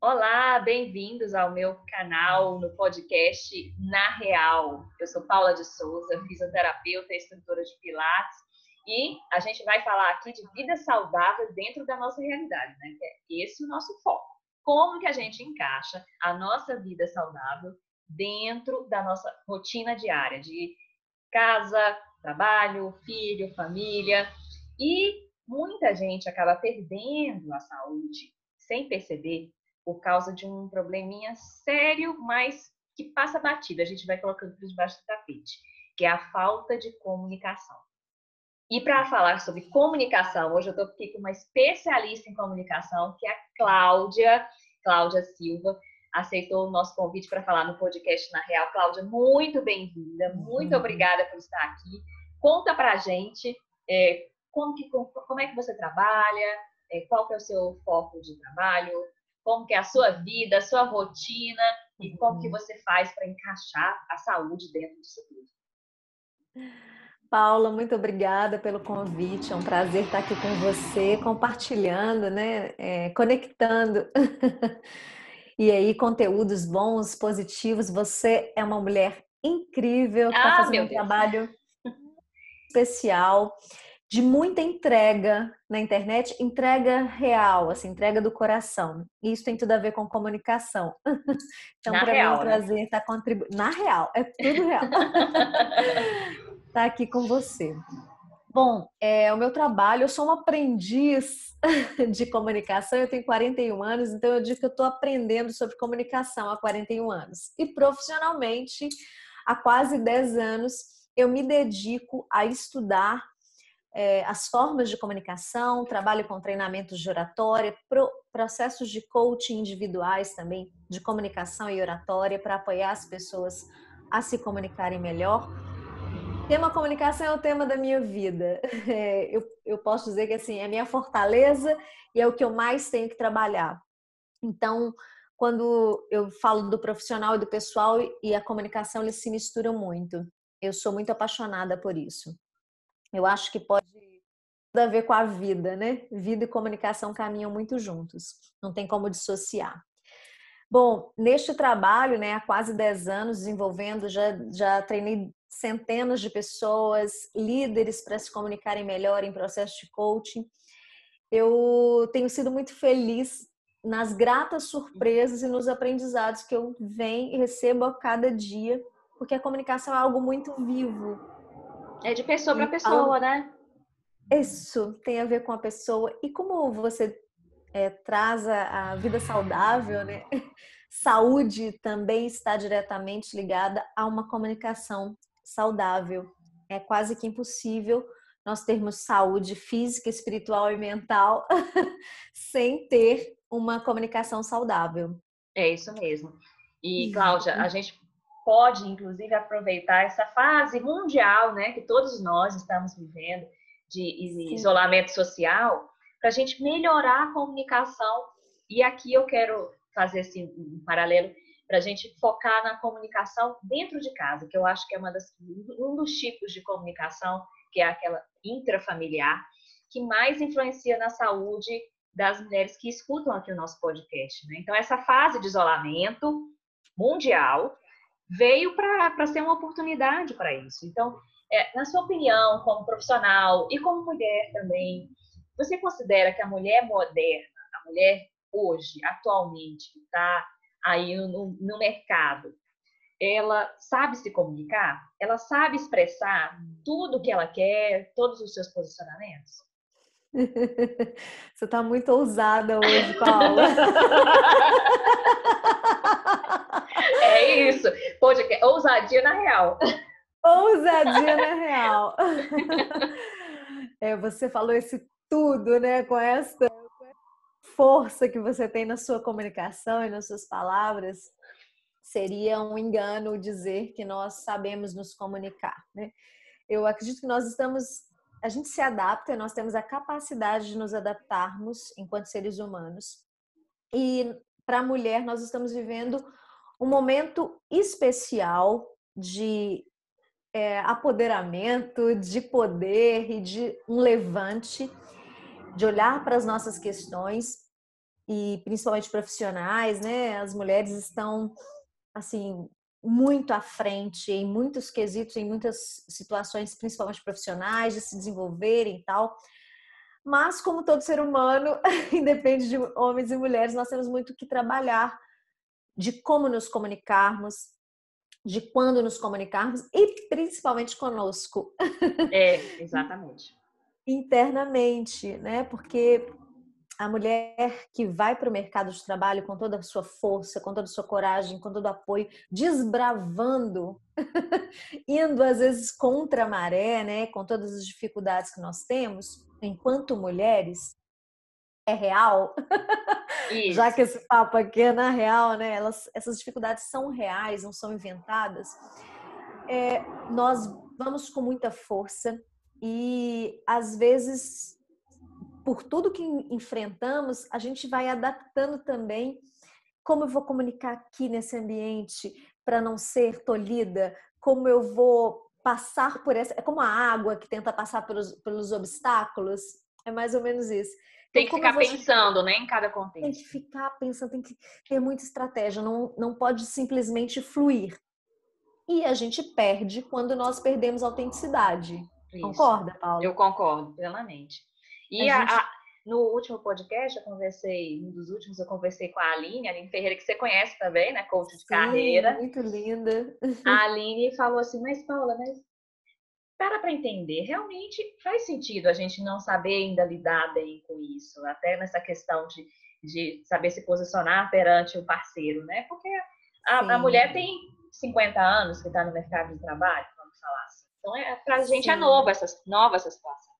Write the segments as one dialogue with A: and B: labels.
A: Olá, bem-vindos ao meu canal no podcast Na Real. Eu sou Paula de Souza, fisioterapeuta e instrutora de Pilates, e a gente vai falar aqui de vida saudável dentro da nossa realidade, né? É esse o nosso foco. Como que a gente encaixa a nossa vida saudável dentro da nossa rotina diária de casa, trabalho, filho, família. E muita gente acaba perdendo a saúde sem perceber por causa de um probleminha sério, mas que passa batido. A gente vai colocando por debaixo do tapete, que é a falta de comunicação. E para falar sobre comunicação, hoje eu estou aqui com uma especialista em comunicação, que é a Cláudia, Cláudia Silva, aceitou o nosso convite para falar no podcast Na Real. Cláudia, muito bem-vinda, muito uhum. obrigada por estar aqui. Conta para a gente é, como, que, como é que você trabalha, é, qual que é o seu foco de trabalho, como que é a sua vida, a sua rotina e como que uhum. você faz para encaixar a saúde dentro disso tudo.
B: Paula, muito obrigada pelo convite. É um prazer estar aqui com você, compartilhando, né? É, conectando. e aí, conteúdos bons, positivos. Você é uma mulher incrível que está ah, fazendo um trabalho especial de muita entrega na internet, entrega real, assim, entrega do coração. Isso tem tudo a ver com comunicação. Então, para mim é um né? prazer né? estar contribuindo. Na real, é tudo real. estar tá aqui com você. Bom, é, o meu trabalho, eu sou uma aprendiz de comunicação, eu tenho 41 anos, então eu digo que eu estou aprendendo sobre comunicação há 41 anos. E profissionalmente, há quase 10 anos, eu me dedico a estudar é, as formas de comunicação, trabalho com treinamentos de oratória, pro, processos de coaching individuais também, de comunicação e oratória, para apoiar as pessoas a se comunicarem melhor. Tema comunicação é o tema da minha vida. É, eu, eu posso dizer que assim, é minha fortaleza e é o que eu mais tenho que trabalhar. Então, quando eu falo do profissional e do pessoal e a comunicação, eles se misturam muito. Eu sou muito apaixonada por isso. Eu acho que pode tudo a ver com a vida, né? Vida e comunicação caminham muito juntos, não tem como dissociar. Bom, neste trabalho, né, há quase 10 anos desenvolvendo, já, já treinei centenas de pessoas, líderes para se comunicarem melhor em processo de coaching. Eu tenho sido muito feliz nas gratas surpresas e nos aprendizados que eu venho e recebo a cada dia, porque a comunicação é algo muito vivo,
A: é de pessoa para pessoa, né?
B: Isso tem a ver com a pessoa. E como você é, traz a, a vida saudável, né? Saúde também está diretamente ligada a uma comunicação saudável. É quase que impossível nós termos saúde física, espiritual e mental sem ter uma comunicação saudável.
A: É isso mesmo. E, Cláudia, a gente pode, inclusive, aproveitar essa fase mundial, né, que todos nós estamos vivendo, de Sim. isolamento social, para a gente melhorar a comunicação. E aqui eu quero fazer assim, um paralelo para a gente focar na comunicação dentro de casa, que eu acho que é uma das, um dos tipos de comunicação, que é aquela intrafamiliar, que mais influencia na saúde das mulheres que escutam aqui o nosso podcast. Né? Então, essa fase de isolamento mundial veio para ser uma oportunidade para isso. Então, é, na sua opinião, como profissional e como mulher também, você considera que a mulher moderna, a mulher hoje, atualmente, que está aí no, no mercado, ela sabe se comunicar? Ela sabe expressar tudo o que ela quer, todos os seus posicionamentos?
B: Você está muito ousada hoje, Paula.
A: É. Podcast, ousadia na real.
B: Ousadia na real. É, você falou esse tudo, né? Com essa força que você tem na sua comunicação e nas suas palavras, seria um engano dizer que nós sabemos nos comunicar, né? Eu acredito que nós estamos, a gente se adapta, nós temos a capacidade de nos adaptarmos enquanto seres humanos. E para a mulher, nós estamos vivendo um momento especial de é, apoderamento, de poder e de um levante, de olhar para as nossas questões e principalmente profissionais, né? As mulheres estão assim muito à frente em muitos quesitos, em muitas situações, principalmente profissionais, de se desenvolverem e tal. Mas, como todo ser humano, independe de homens e mulheres, nós temos muito que trabalhar de como nos comunicarmos, de quando nos comunicarmos e principalmente conosco.
A: É, exatamente.
B: Internamente, né? Porque a mulher que vai para o mercado de trabalho com toda a sua força, com toda a sua coragem, com todo o apoio, desbravando, indo às vezes contra a maré, né, com todas as dificuldades que nós temos, enquanto mulheres, é real. Já que esse papo aqui é na real, né? Elas, essas dificuldades são reais, não são inventadas. É, nós vamos com muita força e às vezes por tudo que enfrentamos, a gente vai adaptando também como eu vou comunicar aqui nesse ambiente para não ser tolhida, como eu vou passar por essa. É como a água que tenta passar pelos, pelos obstáculos, é mais ou menos isso.
A: Tem então, que ficar pensando, né, em cada contexto.
B: Tem que ficar pensando, tem que ter muita estratégia, não, não pode simplesmente fluir. E a gente perde quando nós perdemos a autenticidade. Isso. Concorda, Paulo?
A: Eu concordo plenamente. E a, gente... a, no último podcast, eu conversei, um dos últimos, eu conversei com a Aline, a Aline Ferreira, que você conhece também, né? Coach de Sim, carreira.
B: Muito linda.
A: A Aline falou assim, mas Paula, mas para para entender, realmente faz sentido a gente não saber ainda lidar bem com isso, até nessa questão de, de saber se posicionar perante o parceiro, né? Porque a, a mulher tem 50 anos que está no mercado de trabalho, vamos falar assim. Então, é, para a gente é Sim. é nova essa, nova essa situação.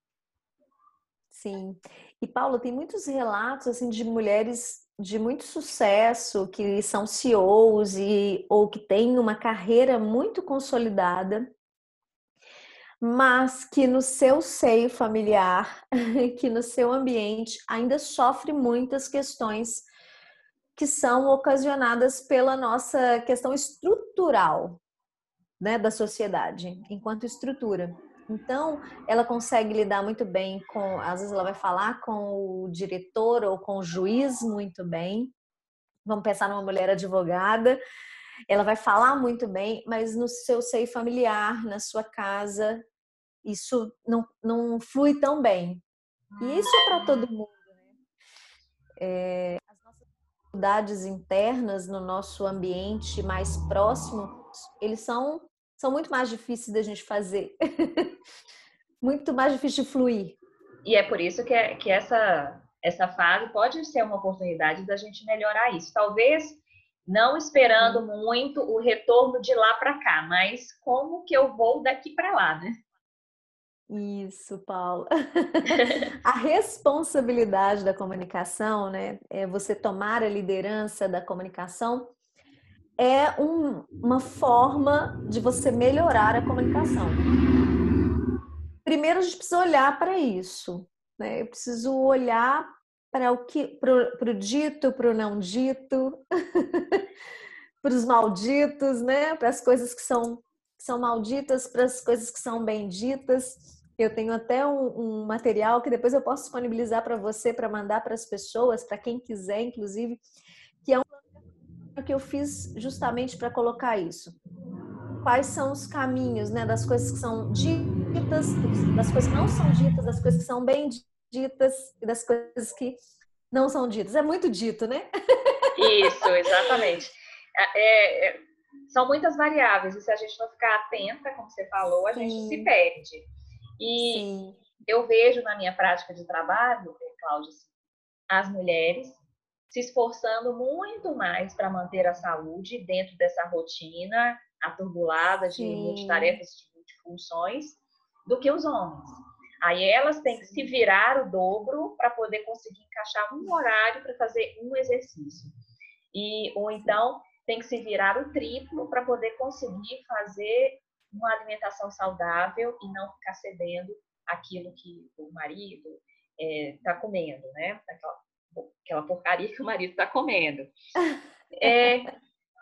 B: Sim. E Paulo, tem muitos relatos assim de mulheres de muito sucesso que são CEOs e ou que têm uma carreira muito consolidada, mas que no seu seio familiar, que no seu ambiente ainda sofre muitas questões que são ocasionadas pela nossa questão estrutural, né, da sociedade, enquanto estrutura. Então, ela consegue lidar muito bem com, às vezes ela vai falar com o diretor ou com o juiz muito bem. Vamos pensar numa mulher advogada, ela vai falar muito bem, mas no seu seio familiar, na sua casa, isso não, não flui tão bem. E isso é para todo mundo. Né? É, as nossas dificuldades internas no nosso ambiente mais próximo, eles são são muito mais difíceis da gente fazer. muito mais difícil de fluir.
A: E é por isso que, é, que essa, essa fase pode ser uma oportunidade da gente melhorar isso. Talvez não esperando muito o retorno de lá para cá, mas como que eu vou daqui para lá, né?
B: Isso, Paula. a responsabilidade da comunicação, né? É você tomar a liderança da comunicação é um, uma forma de você melhorar a comunicação. Primeiro, a gente precisa olhar para isso. Né? Eu preciso olhar para o que, para o dito, para o não dito, para os malditos, né? Para as coisas que são, que são malditas, para as coisas que são benditas. Eu tenho até um, um material que depois eu posso disponibilizar para você, para mandar para as pessoas, para quem quiser, inclusive, que é um que eu fiz justamente para colocar isso. Quais são os caminhos, né, das coisas que são ditas, das coisas que não são ditas, das coisas que são bem ditas e das coisas que não são ditas. É muito dito, né?
A: Isso, exatamente. É, é, são muitas variáveis e se a gente não ficar atenta, como você falou, a Sim. gente se perde. E Sim. eu vejo na minha prática de trabalho, Cláudia, assim, as mulheres se esforçando muito mais para manter a saúde dentro dessa rotina aturbulada de Sim. multitarefas, de multifunções, do que os homens. Aí elas têm que se virar o dobro para poder conseguir encaixar um horário para fazer um exercício. E, ou então tem que se virar o triplo para poder conseguir fazer uma alimentação saudável e não ficar cedendo aquilo que o marido está é, comendo, né? Aquela aquela porcaria que o marido está comendo. É,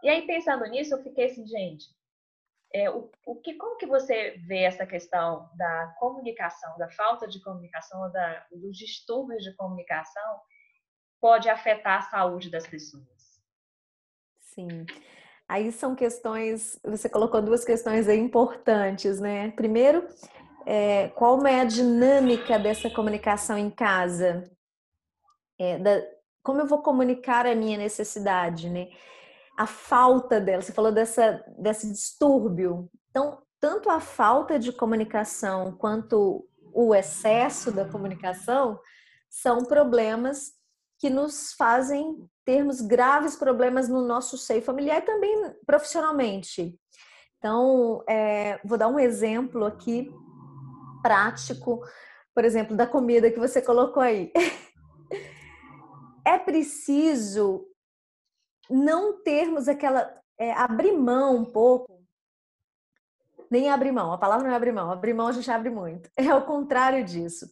A: e aí, pensando nisso, eu fiquei assim, gente, é, o, o que, como que você vê essa questão da comunicação, da falta de comunicação, da, dos distúrbios de comunicação pode afetar a saúde das pessoas?
B: Sim. Aí são questões, você colocou duas questões importantes, né? Primeiro, é, qual é a dinâmica dessa comunicação em casa? É, da, como eu vou comunicar a minha necessidade, né? A falta dela, você falou dessa, desse distúrbio. Então, tanto a falta de comunicação quanto o excesso da comunicação são problemas que nos fazem termos graves problemas no nosso seio familiar e também profissionalmente. Então, é, vou dar um exemplo aqui prático, por exemplo, da comida que você colocou aí. é preciso não termos aquela. É, abrir mão um pouco. Nem abrir mão, a palavra não é abrir mão, abrir mão a gente abre muito. É o contrário disso.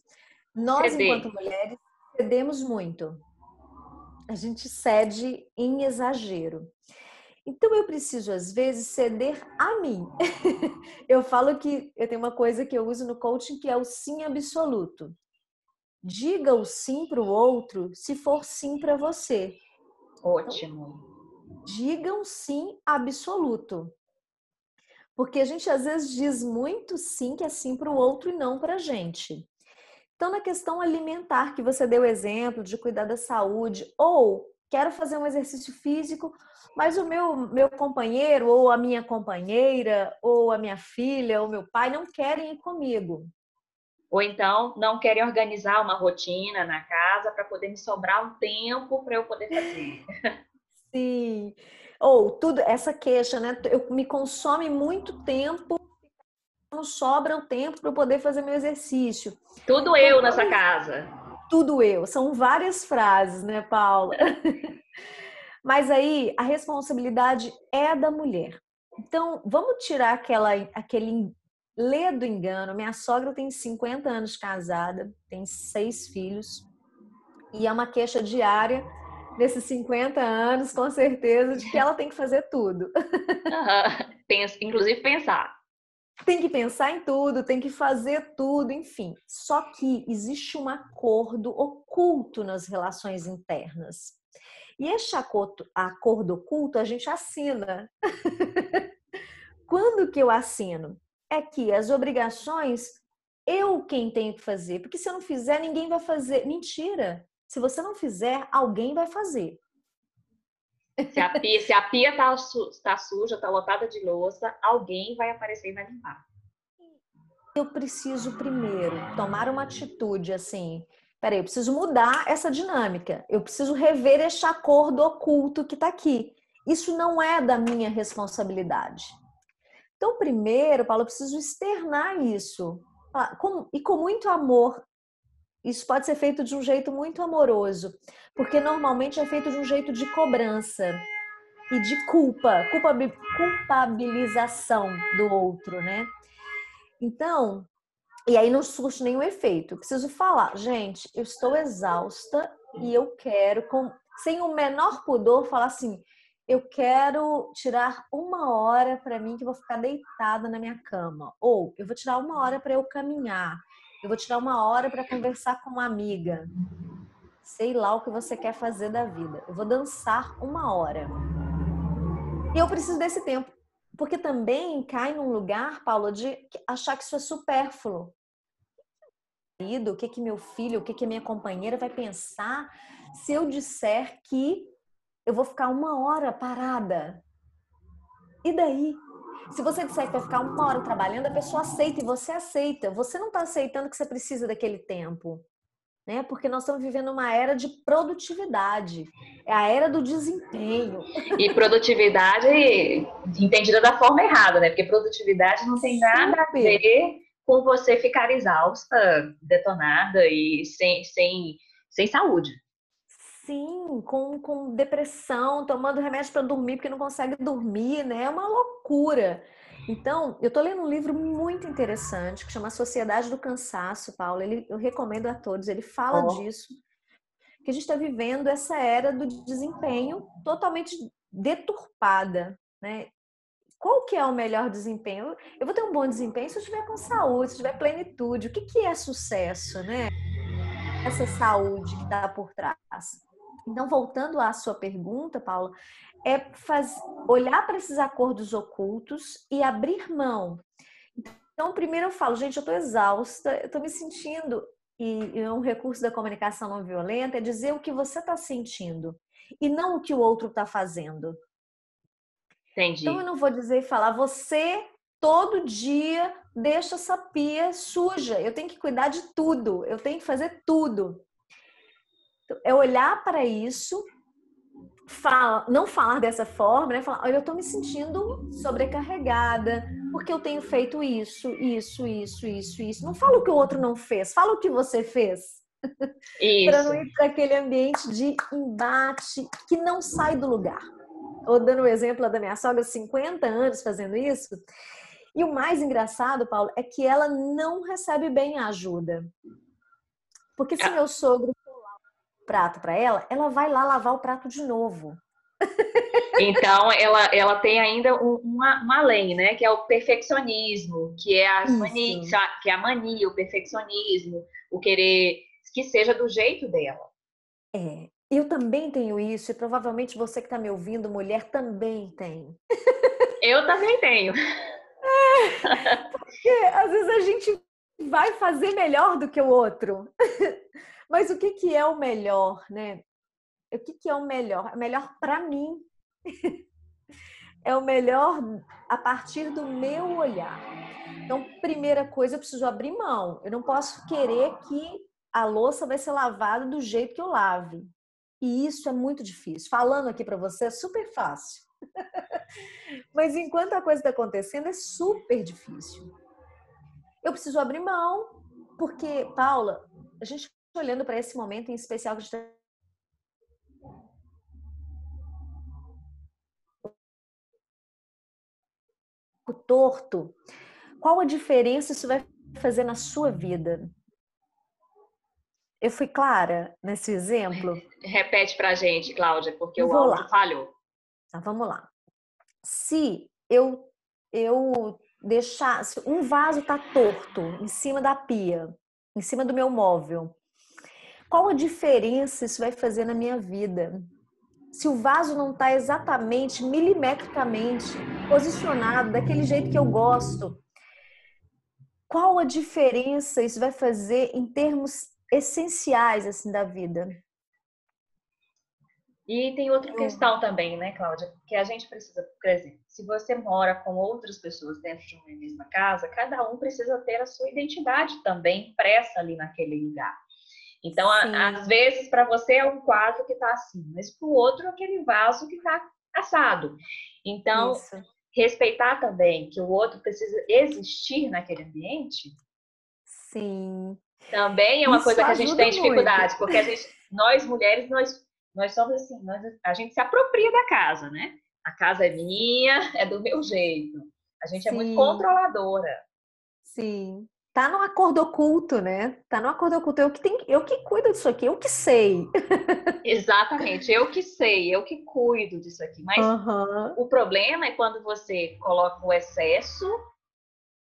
B: Nós, Ceder. enquanto mulheres, cedemos muito. A gente cede em exagero. Então eu preciso às vezes ceder a mim. eu falo que eu tenho uma coisa que eu uso no coaching que é o sim absoluto. Diga o sim para o outro se for sim para você.
A: Ótimo.
B: Então, diga um sim absoluto. Porque a gente às vezes diz muito sim que é sim para o outro e não para a gente. Então, na questão alimentar, que você deu exemplo de cuidar da saúde, ou quero fazer um exercício físico, mas o meu, meu companheiro, ou a minha companheira, ou a minha filha, ou meu pai não querem ir comigo.
A: Ou então não querem organizar uma rotina na casa para poder me sobrar um tempo para eu poder fazer.
B: Sim. Ou tudo, essa queixa, né? Eu, me consome muito tempo não sobra o tempo para eu poder fazer meu exercício.
A: Tudo eu nessa casa.
B: Tudo eu. São várias frases, né, Paula? Mas aí a responsabilidade é da mulher. Então, vamos tirar aquela, aquele ledo engano. Minha sogra tem 50 anos casada, tem seis filhos, e é uma queixa diária nesses 50 anos, com certeza, de que ela tem que fazer tudo.
A: Uhum. Pensa, inclusive pensar
B: tem que pensar em tudo, tem que fazer tudo, enfim. Só que existe um acordo oculto nas relações internas. E esse acordo, acordo oculto a gente assina. Quando que eu assino? É que as obrigações eu quem tenho que fazer, porque se eu não fizer, ninguém vai fazer. Mentira! Se você não fizer, alguém vai fazer.
A: Se a pia, se a pia tá, tá suja, tá lotada de louça, alguém vai aparecer e vai limpar.
B: Eu preciso primeiro tomar uma atitude assim. Peraí, eu preciso mudar essa dinâmica. Eu preciso rever este acordo oculto que está aqui. Isso não é da minha responsabilidade. Então, primeiro, Paulo, eu preciso externar isso. Ah, e com muito amor isso pode ser feito de um jeito muito amoroso, porque normalmente é feito de um jeito de cobrança e de culpa, culpabilização do outro, né? Então, e aí não surge nenhum efeito. Eu preciso falar, gente, eu estou exausta e eu quero, com, sem o menor pudor, falar assim: eu quero tirar uma hora para mim que vou ficar deitada na minha cama. Ou eu vou tirar uma hora para eu caminhar. Eu vou tirar uma hora para conversar com uma amiga. Sei lá o que você quer fazer da vida. Eu vou dançar uma hora. E eu preciso desse tempo. Porque também cai num lugar, Paulo, de achar que isso é supérfluo. O que que meu filho, o que que minha companheira vai pensar se eu disser que eu vou ficar uma hora parada? E daí? Se você disser que vai ficar uma hora trabalhando, a pessoa aceita e você aceita. Você não está aceitando que você precisa daquele tempo. Né? Porque nós estamos vivendo uma era de produtividade, é a era do desempenho.
A: E produtividade entendida da forma errada, né? Porque produtividade não tem nada a ver com você ficar exausta, detonada e sem, sem, sem saúde.
B: Sim, com, com depressão, tomando remédio para dormir porque não consegue dormir, né? É uma loucura. Então, eu estou lendo um livro muito interessante que chama Sociedade do Cansaço, Paulo. Ele, eu recomendo a todos. Ele fala oh. disso, que a gente está vivendo essa era do desempenho totalmente deturpada, né? Qual que é o melhor desempenho? Eu vou ter um bom desempenho se eu estiver com saúde, se eu tiver plenitude. O que, que é sucesso, né? Essa saúde que está por trás. Então, voltando à sua pergunta, Paula, é faz, olhar para esses acordos ocultos e abrir mão. Então, primeiro eu falo, gente, eu estou exausta, eu estou me sentindo, e, e um recurso da comunicação não violenta é dizer o que você está sentindo e não o que o outro está fazendo.
A: Entendi.
B: Então, eu não vou dizer e falar, você todo dia deixa essa pia suja, eu tenho que cuidar de tudo, eu tenho que fazer tudo. Então, é olhar para isso fala, não falar dessa forma, né? Falar, olha, eu estou me sentindo sobrecarregada, porque eu tenho feito isso, isso, isso, isso, isso. Não fala o que o outro não fez, fala o que você fez. para não ir para aquele ambiente de embate que não sai do lugar. Ou dando o exemplo da minha sogra, 50 anos fazendo isso. E o mais engraçado, Paulo, é que ela não recebe bem a ajuda. Porque se ah. meu sogro prato para ela, ela vai lá lavar o prato de novo.
A: Então, ela, ela tem ainda uma, uma lei, né? Que é o perfeccionismo, que é, a mania, que é a mania, o perfeccionismo, o querer que seja do jeito dela.
B: É, eu também tenho isso, e provavelmente você que está me ouvindo, mulher, também tem.
A: Eu também tenho.
B: É, porque às vezes a gente vai fazer melhor do que o outro. Mas o que, que é o melhor, né? O que, que é o melhor? É melhor para mim. é o melhor a partir do meu olhar. Então, primeira coisa, eu preciso abrir mão. Eu não posso querer que a louça vai ser lavada do jeito que eu lave. E isso é muito difícil. Falando aqui para você é super fácil. Mas enquanto a coisa está acontecendo, é super difícil. Eu preciso abrir mão, porque, Paula, a gente olhando para esse momento em especial que a gente tá torto, qual a diferença isso vai fazer na sua vida? Eu fui clara nesse exemplo?
A: Repete para a gente, Cláudia, porque eu o áudio lá. falhou.
B: Então, vamos lá. Se eu eu deixar, se um vaso está torto em cima da pia, em cima do meu móvel, qual a diferença isso vai fazer na minha vida? Se o vaso não está exatamente, milimetricamente posicionado daquele jeito que eu gosto, qual a diferença isso vai fazer em termos essenciais assim da vida?
A: E tem outra questão também, né, Cláudia? Que a gente precisa, por exemplo, se você mora com outras pessoas dentro de uma mesma casa, cada um precisa ter a sua identidade também impressa ali naquele lugar. Então, a, às vezes, para você é um quadro que está assim, mas para o outro é aquele vaso que está assado. Então, Isso. respeitar também que o outro precisa existir naquele ambiente.
B: Sim.
A: Também é uma Isso coisa que a gente tem dificuldade, muito. porque a gente, nós mulheres, nós, nós somos assim, nós, a gente se apropria da casa, né? A casa é minha, é do meu jeito. A gente Sim. é muito controladora.
B: Sim tá no acordo oculto, né? Tá no acordo oculto. Eu que tenho, eu que cuido disso aqui, eu que sei.
A: Exatamente, eu que sei, eu que cuido disso aqui. Mas uhum. o problema é quando você coloca o excesso,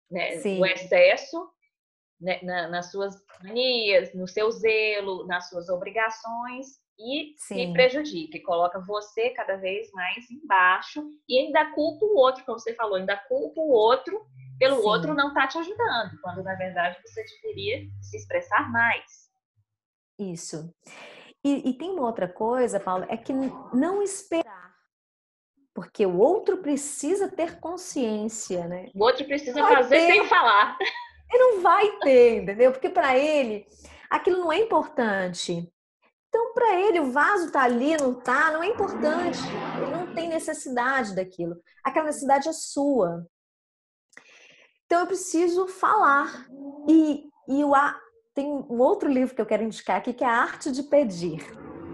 A: né? Sim. O excesso né? Na, nas suas manias, no seu zelo, nas suas obrigações e Sim. se prejudica, e coloca você cada vez mais embaixo e ainda culpa o outro, como você falou, ainda culpa o outro pelo Sim. outro não está te ajudando, quando na verdade você deveria se expressar mais.
B: Isso. E, e tem uma outra coisa, Paulo, é que não esperar. Porque o outro precisa ter consciência, né?
A: O outro precisa fazer ter. sem falar.
B: Ele não vai ter, entendeu? Porque para ele aquilo não é importante. Então, para ele, o vaso tá ali, não tá, não é importante. Ele não tem necessidade daquilo. Aquela necessidade é sua. Então eu preciso falar. E, e o, tem um outro livro que eu quero indicar aqui, que é A Arte de Pedir,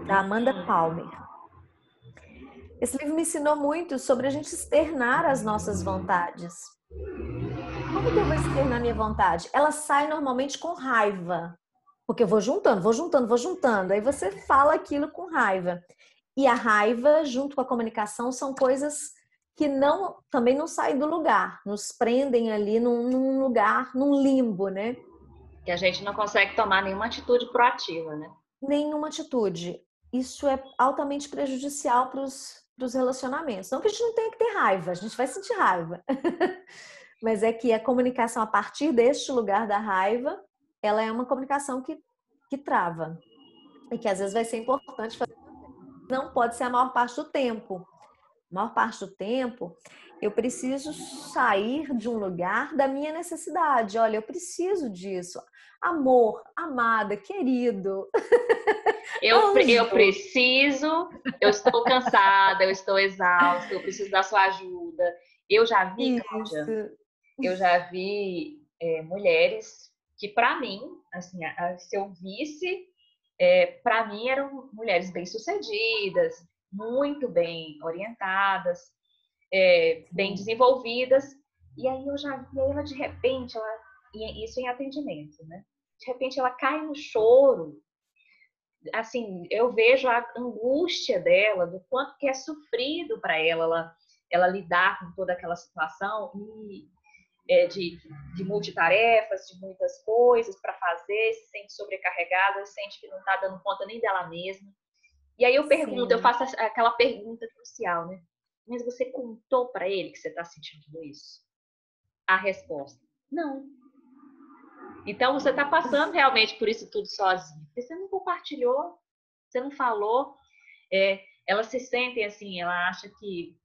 B: da Amanda Palmer. Esse livro me ensinou muito sobre a gente externar as nossas vontades. Como que eu vou externar minha vontade? Ela sai normalmente com raiva. Porque eu vou juntando, vou juntando, vou juntando. Aí você fala aquilo com raiva. E a raiva, junto com a comunicação, são coisas que não também não saem do lugar, nos prendem ali num, num, lugar, num limbo, né?
A: Que a gente não consegue tomar nenhuma atitude proativa, né?
B: Nenhuma atitude. isso é altamente prejudicial para os relacionamentos. Não que a gente não tenha que ter raiva, a gente vai sentir raiva. Mas é que a comunicação a partir deste lugar da raiva, ela é uma comunicação que, que trava. E que às vezes vai ser importante fazer. Não pode ser a maior parte do tempo. Maior parte do tempo, eu preciso sair de um lugar da minha necessidade. Olha, eu preciso disso. Amor, amada, querido.
A: Eu, eu preciso, eu estou cansada, eu estou exausta, eu preciso da sua ajuda. Eu já vi, Cláudia, eu já vi é, mulheres que, para mim, assim, se eu visse, é, para mim eram mulheres bem-sucedidas, muito bem orientadas, é, bem desenvolvidas. E aí eu já vi ela de repente, ela, isso em atendimento, né? De repente ela cai no choro. Assim, eu vejo a angústia dela, do quanto que é sofrido para ela, ela, ela lidar com toda aquela situação e é, de, de multitarefas, de muitas coisas para fazer, se sente sobrecarregada, sente que não está dando conta nem dela mesma. E aí eu pergunto, Sim. eu faço aquela pergunta crucial, né? Mas você contou para ele que você está sentindo isso? A resposta: não. Então você está passando realmente por isso tudo sozinho. Porque você não compartilhou, você não falou. É, elas se sentem assim, ela acha que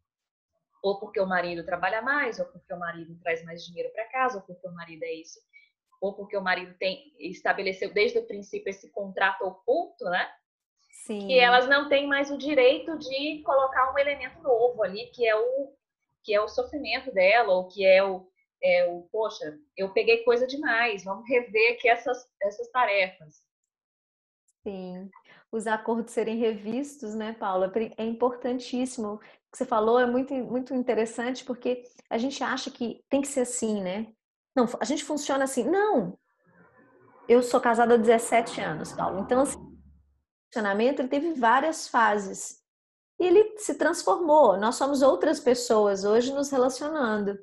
A: ou porque o marido trabalha mais, ou porque o marido traz mais dinheiro para casa, ou porque o marido é isso, ou porque o marido tem estabeleceu desde o princípio esse contrato oculto, né? Sim. Que elas não têm mais o direito de colocar um elemento novo ali, que é o que é o sofrimento dela, ou que é o, é o poxa, eu peguei coisa demais, vamos rever aqui essas, essas tarefas.
B: Sim, os acordos serem revistos, né, Paula? É importantíssimo. O que você falou é muito, muito interessante porque a gente acha que tem que ser assim, né? Não, a gente funciona assim. Não! Eu sou casada há 17 anos, Paulo. Então, assim, relacionamento, ele teve várias fases. E ele se transformou. Nós somos outras pessoas hoje nos relacionando.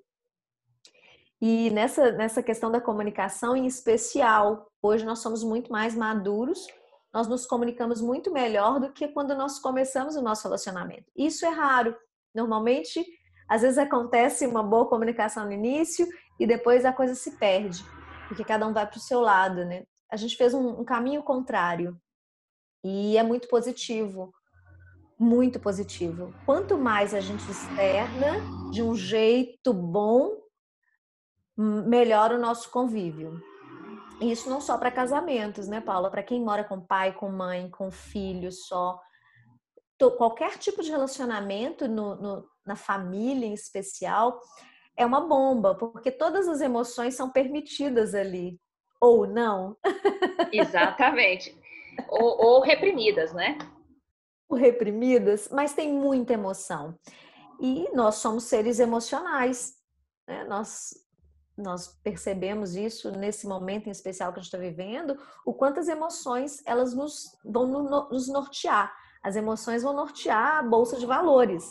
B: E nessa, nessa questão da comunicação em especial, hoje nós somos muito mais maduros, nós nos comunicamos muito melhor do que quando nós começamos o nosso relacionamento. Isso é raro. Normalmente, às vezes acontece uma boa comunicação no início e depois a coisa se perde, porque cada um vai para o seu lado, né? A gente fez um, um caminho contrário. E é muito positivo. Muito positivo. Quanto mais a gente externa de um jeito bom, melhor o nosso convívio. E isso não só para casamentos, né, Paula? Para quem mora com pai, com mãe, com filho só. Qualquer tipo de relacionamento no, no, na família em especial é uma bomba, porque todas as emoções são permitidas ali. Ou não.
A: Exatamente ou, ou reprimidas, né?
B: Reprimidas, mas tem muita emoção. E nós somos seres emocionais. Né? Nós, nós percebemos isso nesse momento em especial que a gente está vivendo, o quantas emoções elas nos vão nos nortear. As emoções vão nortear a bolsa de valores.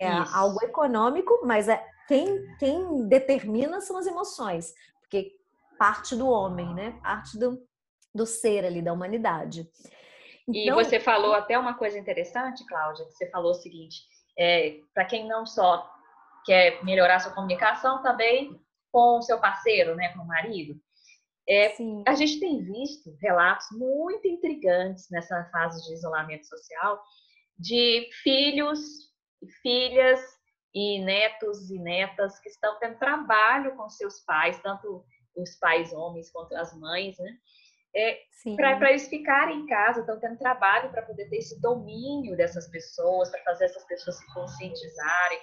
B: É isso. algo econômico, mas é quem, quem determina são as emoções, porque parte do homem, né? Parte do, do ser ali, da humanidade.
A: Então, e você falou até uma coisa interessante, Cláudia, que você falou o seguinte, é, para quem não só quer melhorar sua comunicação, também com o seu parceiro, né, com o marido. É, a gente tem visto relatos muito intrigantes nessa fase de isolamento social de filhos, filhas e netos e netas que estão tendo trabalho com seus pais, tanto os pais homens quanto as mães, né? É, para eles ficarem em casa, estão tendo trabalho para poder ter esse domínio dessas pessoas, para fazer essas pessoas se conscientizarem.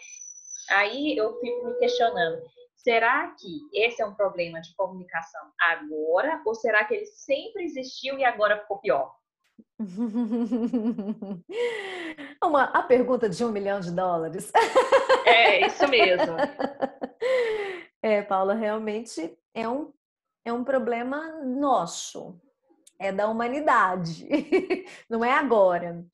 A: Aí eu fico me questionando: será que esse é um problema de comunicação agora, ou será que ele sempre existiu e agora ficou pior?
B: Uma, a pergunta de um milhão de dólares.
A: É, isso mesmo.
B: É, Paula, realmente é um é um problema nosso, é da humanidade, não é agora.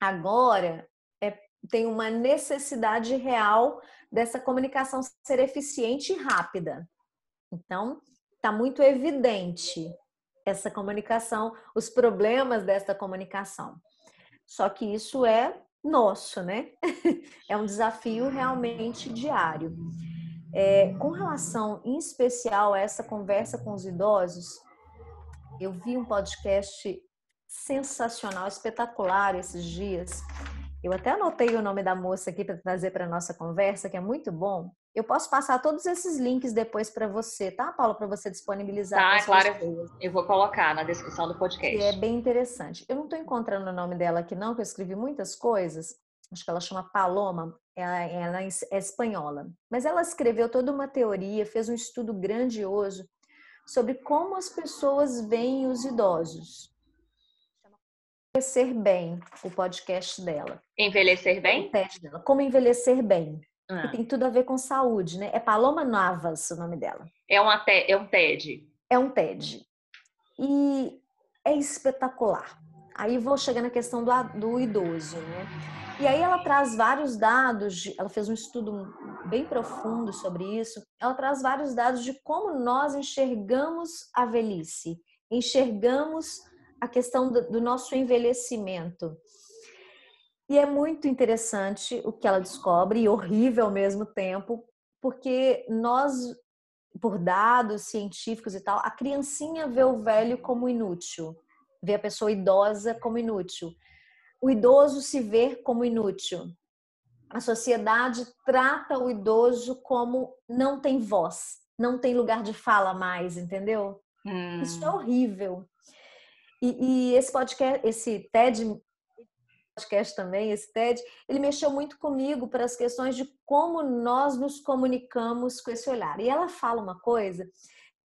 B: Agora é, tem uma necessidade real dessa comunicação ser eficiente e rápida. Então, está muito evidente essa comunicação, os problemas dessa comunicação. Só que isso é nosso, né? é um desafio realmente diário. É, com relação, em especial, a essa conversa com os idosos, eu vi um podcast sensacional, espetacular esses dias. Eu até anotei o nome da moça aqui para trazer para nossa conversa, que é muito bom. Eu posso passar todos esses links depois para você, tá, Paula, para você disponibilizar.
A: Tá, claro. Pessoas. Eu vou colocar na descrição do podcast.
B: E é bem interessante. Eu não estou encontrando o nome dela aqui não, que eu escrevi muitas coisas. Acho que ela chama Paloma, ela, ela é espanhola. Mas ela escreveu toda uma teoria, fez um estudo grandioso sobre como as pessoas veem os idosos. Envelhecer bem, o podcast dela.
A: Envelhecer bem?
B: O dela. Como envelhecer bem. Ah. Que tem tudo a ver com saúde, né? É Paloma Navas o nome dela.
A: É, uma te, é um TED.
B: É um TED. E é espetacular. Aí vou chegar na questão do, do idoso, né? E aí ela traz vários dados, ela fez um estudo bem profundo sobre isso. Ela traz vários dados de como nós enxergamos a velhice, enxergamos a questão do nosso envelhecimento. E é muito interessante o que ela descobre, e horrível ao mesmo tempo, porque nós, por dados científicos e tal, a criancinha vê o velho como inútil, vê a pessoa idosa como inútil o idoso se vê como inútil. A sociedade trata o idoso como não tem voz, não tem lugar de fala mais, entendeu? Hum. Isso é horrível. E, e, esse podcast, esse TED podcast também, esse TED, ele mexeu muito comigo para as questões de como nós nos comunicamos com esse olhar. E ela fala uma coisa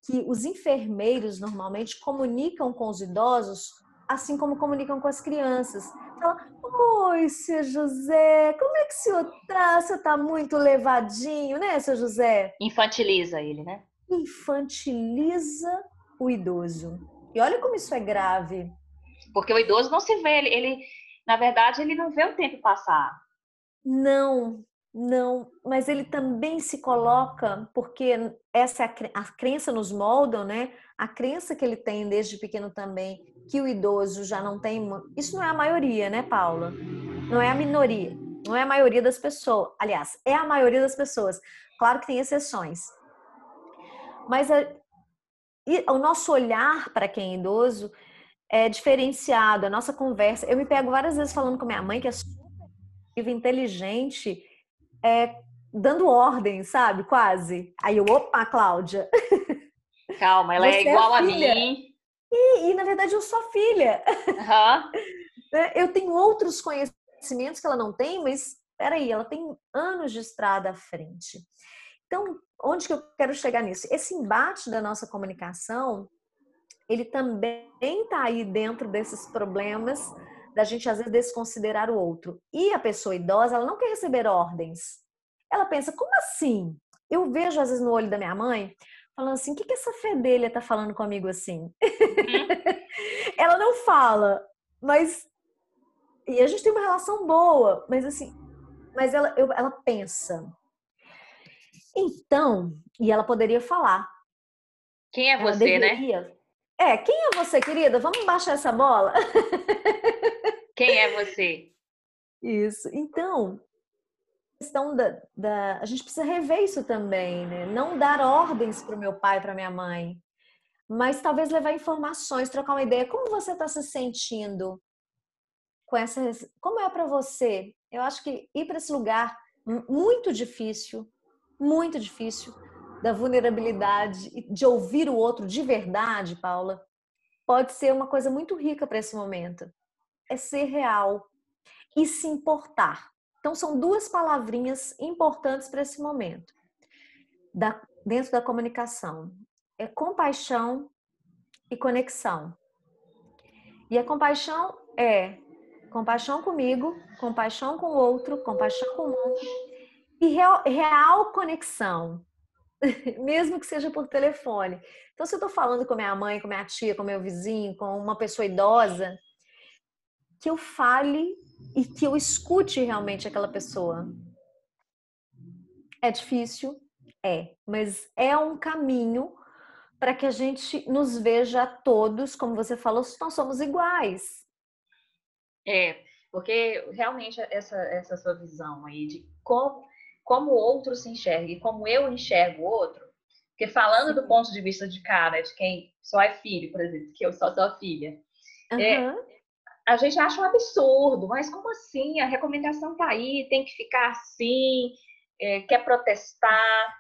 B: que os enfermeiros normalmente comunicam com os idosos assim como comunicam com as crianças. Fala, oi, seu José, como é que o senhor tá? O senhor tá muito levadinho, né, seu José?
A: Infantiliza ele, né?
B: Infantiliza o idoso. E olha como isso é grave.
A: Porque o idoso não se vê, ele, ele na verdade, ele não vê o tempo passar.
B: Não, não, mas ele também se coloca, porque essa é a, a crença nos moldam, né? A crença que ele tem desde pequeno também, que o idoso já não tem. Isso não é a maioria, né, Paula? Não é a minoria. Não é a maioria das pessoas. Aliás, é a maioria das pessoas. Claro que tem exceções. Mas a, o nosso olhar para quem é idoso é diferenciado. A nossa conversa. Eu me pego várias vezes falando com minha mãe, que é super inteligente, é, dando ordem, sabe? Quase. Aí eu, opa, Cláudia.
A: Calma, ela é igual é a, a mim.
B: E, e, na verdade eu sou filha. Uhum. eu tenho outros conhecimentos que ela não tem, mas peraí, ela tem anos de estrada à frente. Então, onde que eu quero chegar nisso? Esse embate da nossa comunicação, ele também está aí dentro desses problemas da gente às vezes desconsiderar o outro. E a pessoa idosa, ela não quer receber ordens. Ela pensa, como assim? Eu vejo às vezes no olho da minha mãe, falando assim: o que, que essa fedelha tá falando comigo assim? Uhum. ela não fala, mas. E a gente tem uma relação boa, mas assim. Mas ela, eu, ela pensa. Então, e ela poderia falar.
A: Quem é você, né?
B: É, quem é você, querida? Vamos baixar essa bola?
A: Quem é você?
B: Isso. Então, questão da, da, a gente precisa rever isso também, né? Não dar ordens para o meu pai, para minha mãe, mas talvez levar informações, trocar uma ideia. Como você está se sentindo com essas? Como é para você? Eu acho que ir para esse lugar muito difícil, muito difícil da vulnerabilidade de ouvir o outro de verdade, Paula, pode ser uma coisa muito rica para esse momento. É ser real e se importar então, são duas palavrinhas importantes para esse momento, da, dentro da comunicação: é compaixão e conexão. E a compaixão é compaixão comigo, compaixão com o outro, compaixão com o mundo e real, real conexão, mesmo que seja por telefone. Então, se eu estou falando com minha mãe, com minha tia, com meu vizinho, com uma pessoa idosa, que eu fale e que eu escute realmente aquela pessoa. É difícil? É, mas é um caminho para que a gente nos veja todos, como você falou, nós somos iguais.
A: É, Porque realmente essa, essa sua visão aí de como, como o outro se enxerga e como eu enxergo o outro, porque falando do ponto de vista de cara, de quem só é filho, por exemplo, que eu só sou filha, uhum. é, a gente acha um absurdo, mas como assim? A recomendação tá aí, tem que ficar assim, é, quer protestar.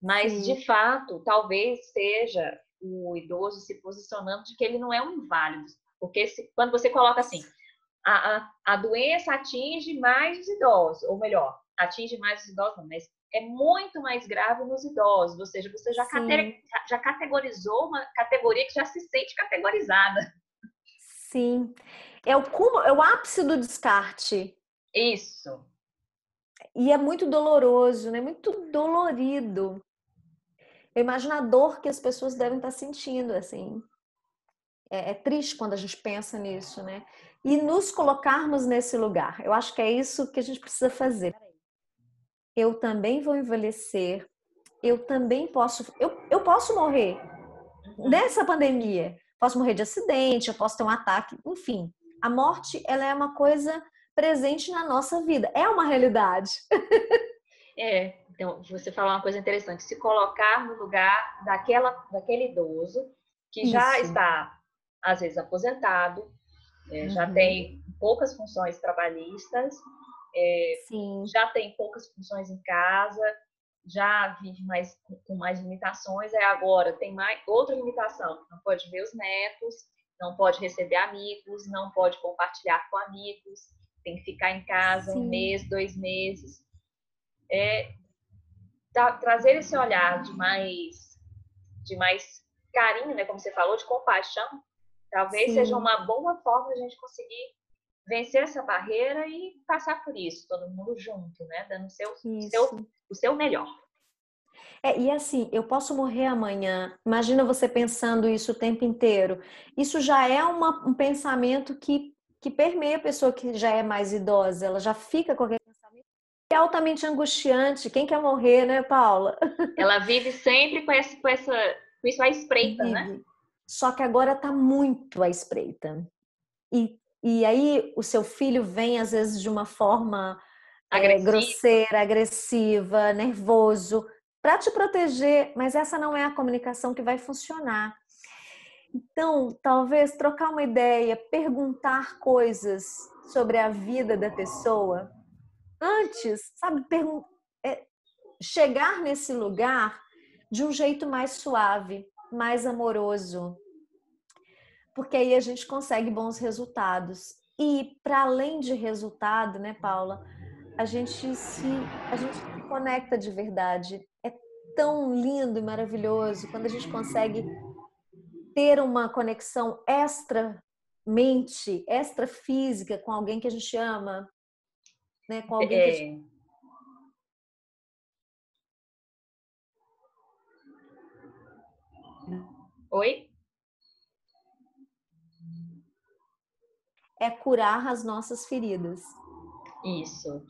A: Mas, Sim. de fato, talvez seja o idoso se posicionando de que ele não é um inválido. Porque se, quando você coloca assim, a, a, a, doença atinge mais os idosos, ou melhor, atinge mais os idosos, não, mas é muito mais grave nos idosos, ou seja, você já, já categorizou uma categoria que já se sente categorizada.
B: Sim. É o, é o ápice do descarte.
A: Isso.
B: E é muito doloroso, né? Muito dolorido. Eu imagino a dor que as pessoas devem estar sentindo, assim. É, é, triste quando a gente pensa nisso, né? E nos colocarmos nesse lugar. Eu acho que é isso que a gente precisa fazer. Eu também vou envelhecer. Eu também posso. Eu, eu posso morrer uhum. nessa pandemia. Posso morrer de acidente, eu posso ter um ataque, enfim. A morte, ela é uma coisa presente na nossa vida. É uma realidade.
A: É, então você falou uma coisa interessante, se colocar no lugar daquela, daquele idoso que Isso. já está, às vezes, aposentado, é, uhum. já tem poucas funções trabalhistas, é, já tem poucas funções em casa, já vive mais com mais limitações, é agora tem mais outra limitação, não pode ver os netos, não pode receber amigos, não pode compartilhar com amigos, tem que ficar em casa Sim. um mês, dois meses é tra trazer esse olhar de mais, de mais carinho, né, como você falou, de compaixão, talvez Sim. seja uma boa forma de a gente conseguir vencer essa barreira e passar por isso, todo mundo junto, né, dando o seu, seu, o seu melhor.
B: É, e assim, eu posso morrer amanhã. Imagina você pensando isso o tempo inteiro. Isso já é uma, um pensamento que, que permeia a pessoa que já é mais idosa. Ela já fica com aquele é altamente angustiante. Quem quer morrer, né, Paula?
A: Ela vive sempre com, essa, com, essa, com isso à espreita, né? vive. né?
B: Só que agora está muito à espreita. E, e aí o seu filho vem, às vezes, de uma forma é, grosseira, agressiva, nervoso, para te proteger, mas essa não é a comunicação que vai funcionar. Então, talvez trocar uma ideia, perguntar coisas sobre a vida da pessoa, antes, sabe, é, chegar nesse lugar de um jeito mais suave, mais amoroso. Porque aí a gente consegue bons resultados. E para além de resultado, né, Paula, a gente se a gente se conecta de verdade. É tão lindo e maravilhoso quando a gente consegue ter uma conexão extra mente, extra física com alguém que a gente ama, né? Com alguém é... que te...
A: Oi?
B: É curar as nossas feridas.
A: Isso.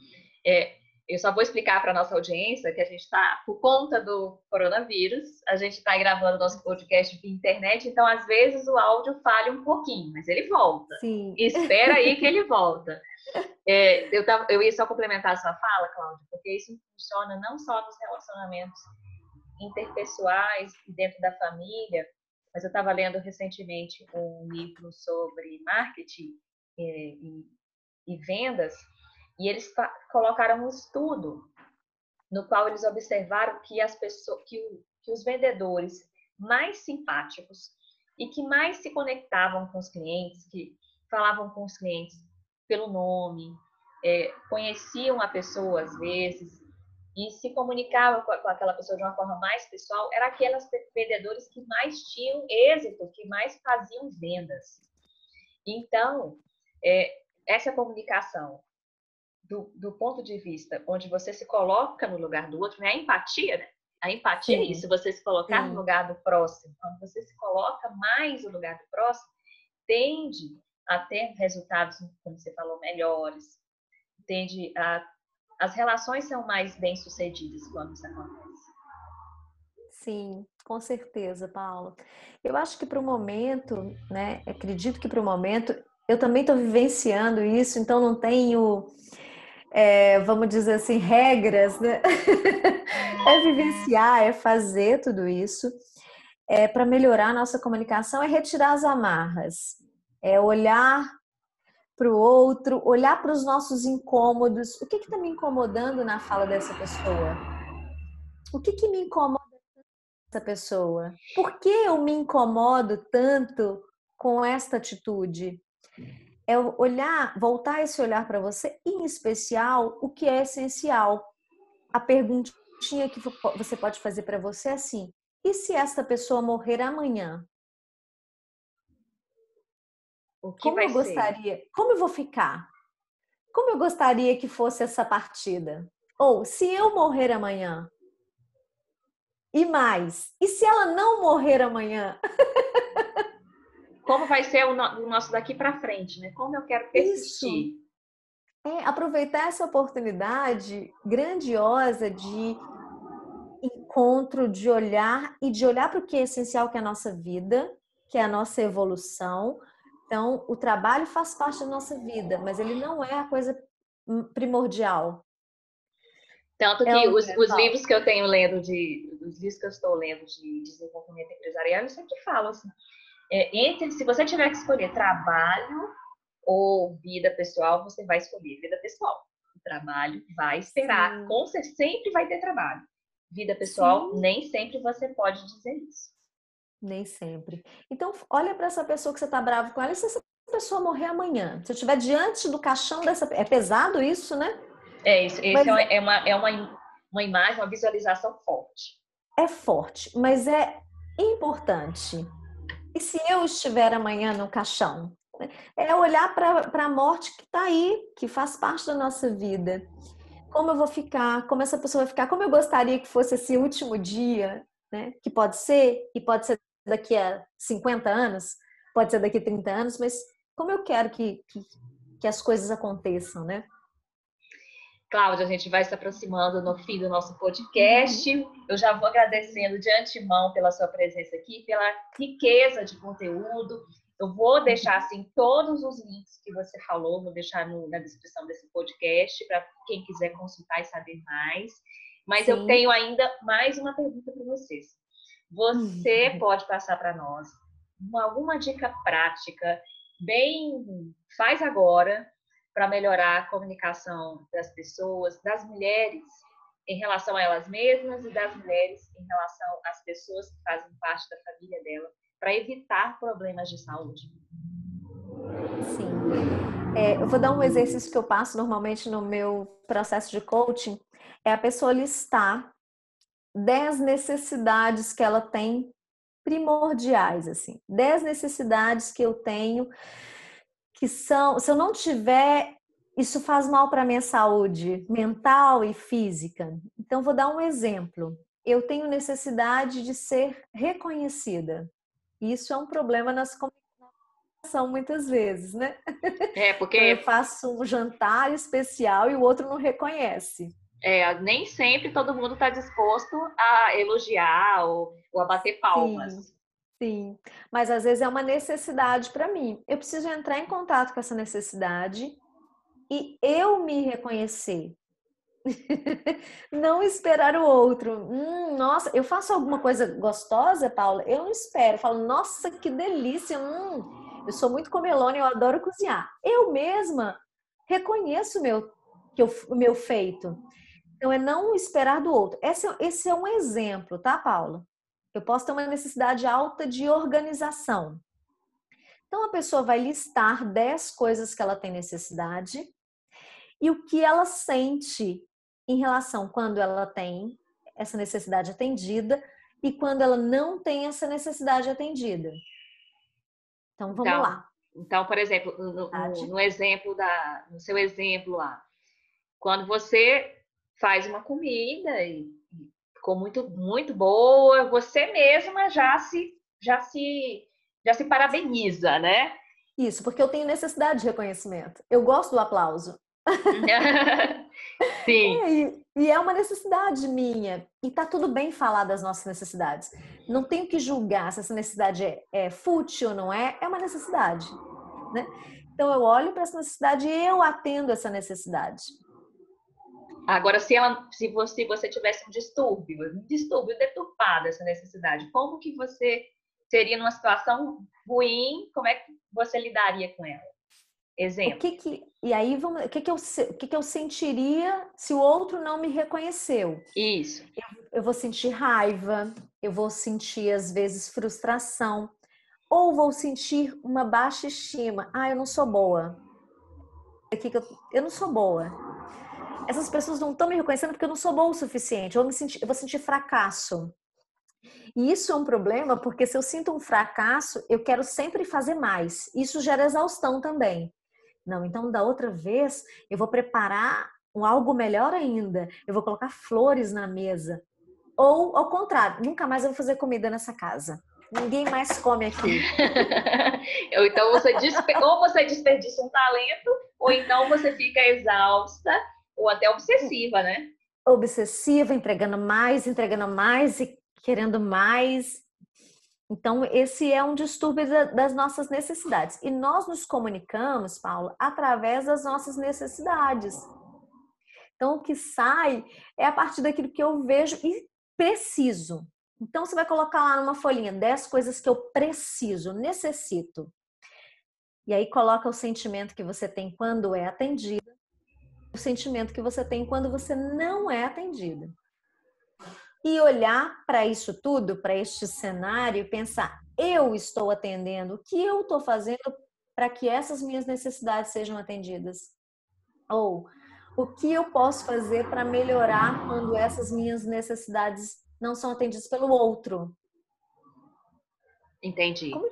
A: É, eu só vou explicar para nossa audiência que a gente está, por conta do coronavírus, a gente está gravando nosso podcast via internet, então às vezes o áudio falha um pouquinho, mas ele volta.
B: Sim.
A: Espera aí que ele volta. É, eu, tava, eu ia só complementar a sua fala, Cláudia, porque isso funciona não só nos relacionamentos interpessoais e dentro da família, mas eu estava lendo recentemente um livro sobre marketing e, é, e, e vendas, e eles colocaram um estudo no qual eles observaram que as pessoas, que, o, que os vendedores mais simpáticos e que mais se conectavam com os clientes, que falavam com os clientes pelo nome, é, conheciam a pessoa às vezes e se comunicavam com, com aquela pessoa de uma forma mais pessoal, eram aquelas vendedores que mais tinham êxito, que mais faziam vendas. Então, é, essa comunicação do, do, ponto de vista onde você se coloca no lugar do outro, né? a empatia, né? A empatia Sim. é isso, você se colocar Sim. no lugar do próximo. Quando você se coloca mais no lugar do próximo, tende a ter resultados, como você falou, melhores. Tende a as relações são mais bem sucedidas quando isso acontece.
B: Sim, com certeza, Paula. Eu acho que para o momento, né? Acredito que para o momento Eu também estou vivenciando isso, então não tenho, é, vamos dizer assim, regras, né? é vivenciar, é fazer tudo isso. É, para melhorar a nossa comunicação, é retirar as amarras, é olhar para o outro, olhar para os nossos incômodos. O que está me incomodando na fala dessa pessoa? O que, que me incomoda essa pessoa? Por que eu me incomodo tanto com esta atitude? É olhar, voltar esse olhar para você, em especial o que é essencial. A perguntinha que você pode fazer para você é assim: e se esta pessoa morrer amanhã? como eu gostaria, ser? como eu vou ficar? Como eu gostaria que fosse essa partida? Ou se eu morrer amanhã, e mais, e se ela não morrer amanhã?
A: Como vai ser o, no, o nosso daqui para frente, né? Como eu quero persistir? Isso.
B: É, aproveitar essa oportunidade grandiosa de encontro, de olhar e de olhar para o que é essencial que é a nossa vida, que é a nossa evolução. Então, o trabalho faz parte da nossa vida, mas ele não é a coisa primordial.
A: Tanto é que os, os, livros que eu tenho lendo de, os livros que eu estou lendo de desenvolvimento empresarial, eu sempre falo assim, é, entre, se você tiver que escolher trabalho ou vida pessoal, você vai escolher vida pessoal. O trabalho vai esperar, Sim. com certeza sempre vai ter trabalho. Vida pessoal, Sim. nem sempre você pode dizer isso.
B: Nem sempre. Então, olha para essa pessoa que você está bravo com ela, e se essa pessoa morrer amanhã? Se eu estiver diante do caixão dessa. É pesado isso, né?
A: É, isso, mas... é, uma, é uma, uma imagem, uma visualização forte.
B: É forte, mas é importante. E se eu estiver amanhã no caixão? É olhar para a morte que está aí, que faz parte da nossa vida. Como eu vou ficar? Como essa pessoa vai ficar? Como eu gostaria que fosse esse último dia, né? Que pode ser, e pode ser daqui a 50 anos, pode ser daqui a 30 anos, mas como eu quero que, que, que as coisas aconteçam, né?
A: Cláudia, a gente vai se aproximando no fim do nosso podcast. Eu já vou agradecendo de antemão pela sua presença aqui, pela riqueza de conteúdo. Eu vou deixar assim todos os links que você falou, vou deixar no, na descrição desse podcast para quem quiser consultar e saber mais. Mas Sim. eu tenho ainda mais uma pergunta para vocês. Você uhum. pode passar para nós alguma dica prática, bem faz agora, para melhorar a comunicação das pessoas, das mulheres em relação a elas mesmas e das mulheres em relação às pessoas que fazem parte da família dela, para evitar problemas de saúde.
B: Sim. É, eu vou dar um exercício que eu passo normalmente no meu processo de coaching, é a pessoa listar 10 necessidades que ela tem primordiais, assim. 10 necessidades que eu tenho que são, se eu não tiver, isso faz mal para minha saúde mental e física. Então vou dar um exemplo. Eu tenho necessidade de ser reconhecida. Isso é um problema nas comunicação muitas vezes, né?
A: É, porque
B: eu faço um jantar especial e o outro não reconhece.
A: É, nem sempre todo mundo está disposto a elogiar ou, ou a bater palmas.
B: Sim. Sim, mas às vezes é uma necessidade para mim. Eu preciso entrar em contato com essa necessidade e eu me reconhecer. não esperar o outro. Hum, nossa, eu faço alguma coisa gostosa, Paula? Eu não espero. Eu falo, nossa, que delícia. Hum, eu sou muito comelona, eu adoro cozinhar. Eu mesma reconheço meu, que eu, o meu feito. Então, é não esperar do outro. Esse, esse é um exemplo, tá, Paula? Eu posso ter uma necessidade alta de organização. Então, a pessoa vai listar 10 coisas que ela tem necessidade e o que ela sente em relação quando ela tem essa necessidade atendida e quando ela não tem essa necessidade atendida. Então, vamos
A: então,
B: lá.
A: Então, por exemplo, no, no, no, exemplo da, no seu exemplo lá, quando você faz uma comida e ficou muito, muito boa. Você mesma já se, já se, já se parabeniza, né?
B: Isso, porque eu tenho necessidade de reconhecimento. Eu gosto do aplauso.
A: Sim.
B: É, e, e, é uma necessidade minha. E tá tudo bem falar das nossas necessidades. Não tenho que julgar se essa necessidade é, é fútil ou não é. É uma necessidade. Né? Então eu olho para essa necessidade e eu atendo essa necessidade.
A: Agora, se, ela, se você, você tivesse um distúrbio, um distúrbio deturpado essa necessidade, como que você seria numa situação ruim? Como é que você lidaria com ela? Exemplo.
B: O que que, e aí, vamos, o, que que eu, o que que eu sentiria se o outro não me reconheceu?
A: Isso.
B: Eu, eu vou sentir raiva, eu vou sentir, às vezes, frustração, ou vou sentir uma baixa estima. Ah, eu não sou boa. Aqui que eu, eu não sou boa essas pessoas não estão me reconhecendo porque eu não sou bom o suficiente, eu, me senti, eu vou sentir fracasso. E isso é um problema porque se eu sinto um fracasso, eu quero sempre fazer mais. Isso gera exaustão também. Não, então da outra vez eu vou preparar um algo melhor ainda. Eu vou colocar flores na mesa. Ou ao contrário, nunca mais eu vou fazer comida nessa casa. Ninguém mais come aqui.
A: então você ou você desperdiça um talento, ou então você fica exausta ou até obsessiva, né?
B: Obsessiva, entregando mais, entregando mais e querendo mais. Então, esse é um distúrbio das nossas necessidades. E nós nos comunicamos, Paulo, através das nossas necessidades. Então, o que sai é a partir daquilo que eu vejo e preciso. Então, você vai colocar lá numa folhinha 10 coisas que eu preciso, necessito. E aí coloca o sentimento que você tem quando é atendido o sentimento que você tem quando você não é atendido. E olhar para isso tudo, para este cenário e pensar: eu estou atendendo, o que eu estou fazendo para que essas minhas necessidades sejam atendidas? Ou o que eu posso fazer para melhorar quando essas minhas necessidades não são atendidas pelo outro?
A: Entendi. Como...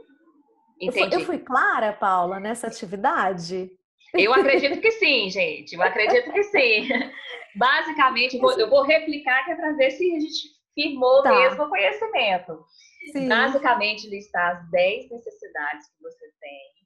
B: Entendi. Eu fui, eu fui clara, Paula, nessa atividade?
A: Eu acredito que sim, gente. Eu acredito que sim. Basicamente, eu vou replicar que é para ver se a gente firmou tá. mesmo o conhecimento. Sim. Basicamente, listar as 10 necessidades que você tem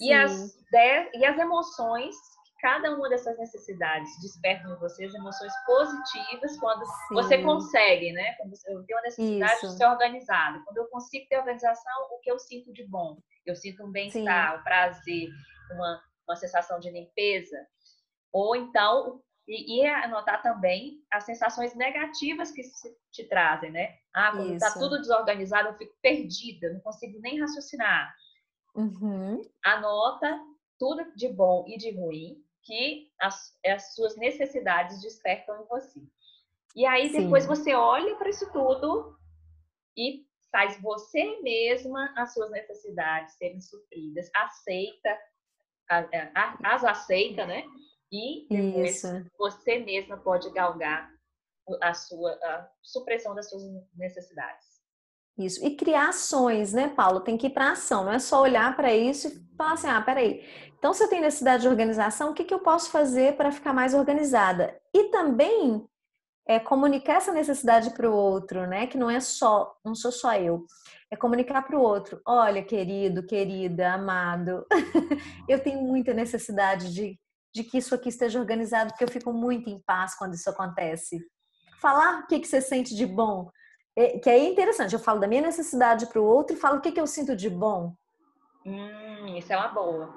A: e as, 10, e as emoções que cada uma dessas necessidades despertam em você, as emoções positivas quando Sim. você consegue, né? Quando eu tenho a necessidade Isso. de ser organizado. Quando eu consigo ter organização, o que eu sinto de bom? Eu sinto um bem-estar, um prazer, uma uma sensação de limpeza, ou então e, e anotar também as sensações negativas que te trazem, né? Ah, quando está tudo desorganizado, eu fico perdida, não consigo nem raciocinar.
B: Uhum.
A: Anota tudo de bom e de ruim que as, as suas necessidades despertam em você. E aí depois Sim. você olha para isso tudo e faz você mesma as suas necessidades serem supridas, aceita é, as aceita, né? E depois Isso. você mesma pode galgar a sua a supressão das suas necessidades.
B: Isso. E criar ações, né, Paulo? Tem que ir para ação, não é só olhar para isso e falar assim: ah, peraí. Então, se eu tenho necessidade de organização, o que, que eu posso fazer para ficar mais organizada? E também é, comunicar essa necessidade para o outro, né? Que não é só, não sou só eu é comunicar para o outro: olha, querido, querida, amado, eu tenho muita necessidade de, de que isso aqui esteja organizado, porque eu fico muito em paz quando isso acontece. Falar o que, que você sente de bom, é, que é interessante. Eu falo da minha necessidade para o outro e falo o que, que eu sinto de bom.
A: Hum, isso é uma boa.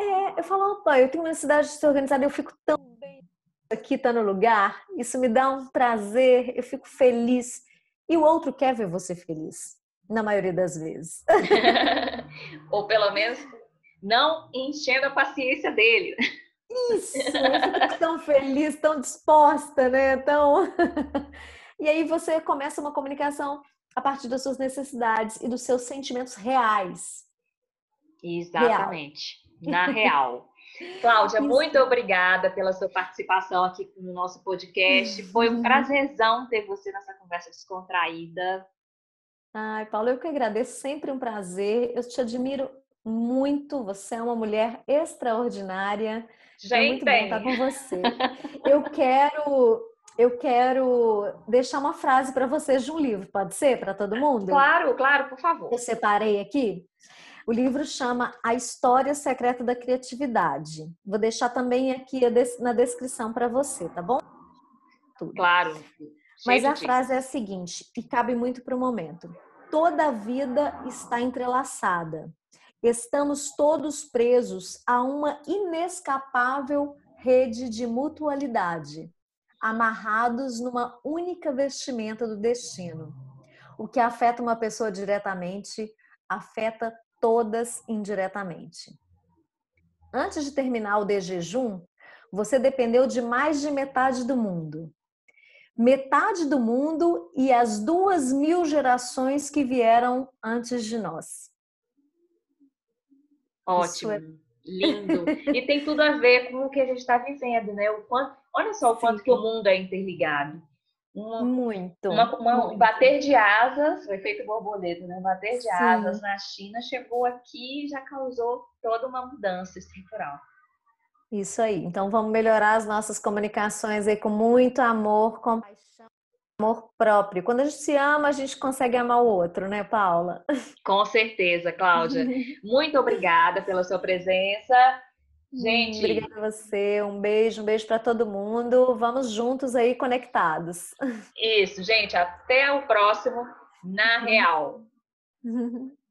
B: É, eu falo, opa, eu tenho necessidade de ser organizada, eu fico tão bem aqui, tá no lugar, isso me dá um prazer, eu fico feliz. E o outro quer ver você feliz na maioria das vezes.
A: Ou pelo menos não enchendo a paciência dele.
B: Isso, eu tão feliz, tão disposta, né? Tão... e aí você começa uma comunicação a partir das suas necessidades e dos seus sentimentos reais.
A: Exatamente, real. na real. Cláudia, Isso. muito obrigada pela sua participação aqui no nosso podcast. Foi um uhum. prazerzão ter você nessa conversa descontraída.
B: Ai, Paulo, eu que agradeço, sempre um prazer. Eu te admiro muito. Você é uma mulher extraordinária.
A: Já é muito bom
B: estar com você. Eu quero, eu quero deixar uma frase para vocês de um livro. Pode ser para todo mundo?
A: Claro, claro, por favor.
B: Eu separei aqui. O livro chama A História Secreta da Criatividade. Vou deixar também aqui na descrição para você, tá bom?
A: Tudo. Claro.
B: Mas a frase é a seguinte, e cabe muito para o momento: toda a vida está entrelaçada. estamos todos presos a uma inescapável rede de mutualidade, amarrados numa única vestimenta do destino. O que afeta uma pessoa diretamente afeta todas indiretamente. Antes de terminar o de jejum, você dependeu de mais de metade do mundo. Metade do mundo e as duas mil gerações que vieram antes de nós.
A: Ótimo, é... lindo. e tem tudo a ver com o que a gente está vivendo, né? O quanto, olha só o quanto Sim. que o mundo é interligado.
B: Muito,
A: uma, uma,
B: muito.
A: Um bater de asas, o efeito borboleta, né? Um bater de Sim. asas na China chegou aqui e já causou toda uma mudança estrutural.
B: Isso aí. Então vamos melhorar as nossas comunicações aí com muito amor, compaixão, amor próprio. Quando a gente se ama, a gente consegue amar o outro, né, Paula?
A: Com certeza, Cláudia. muito obrigada pela sua presença. Gente,
B: obrigada a você. Um beijo, um beijo para todo mundo. Vamos juntos aí conectados.
A: Isso, gente. Até o próximo na Real.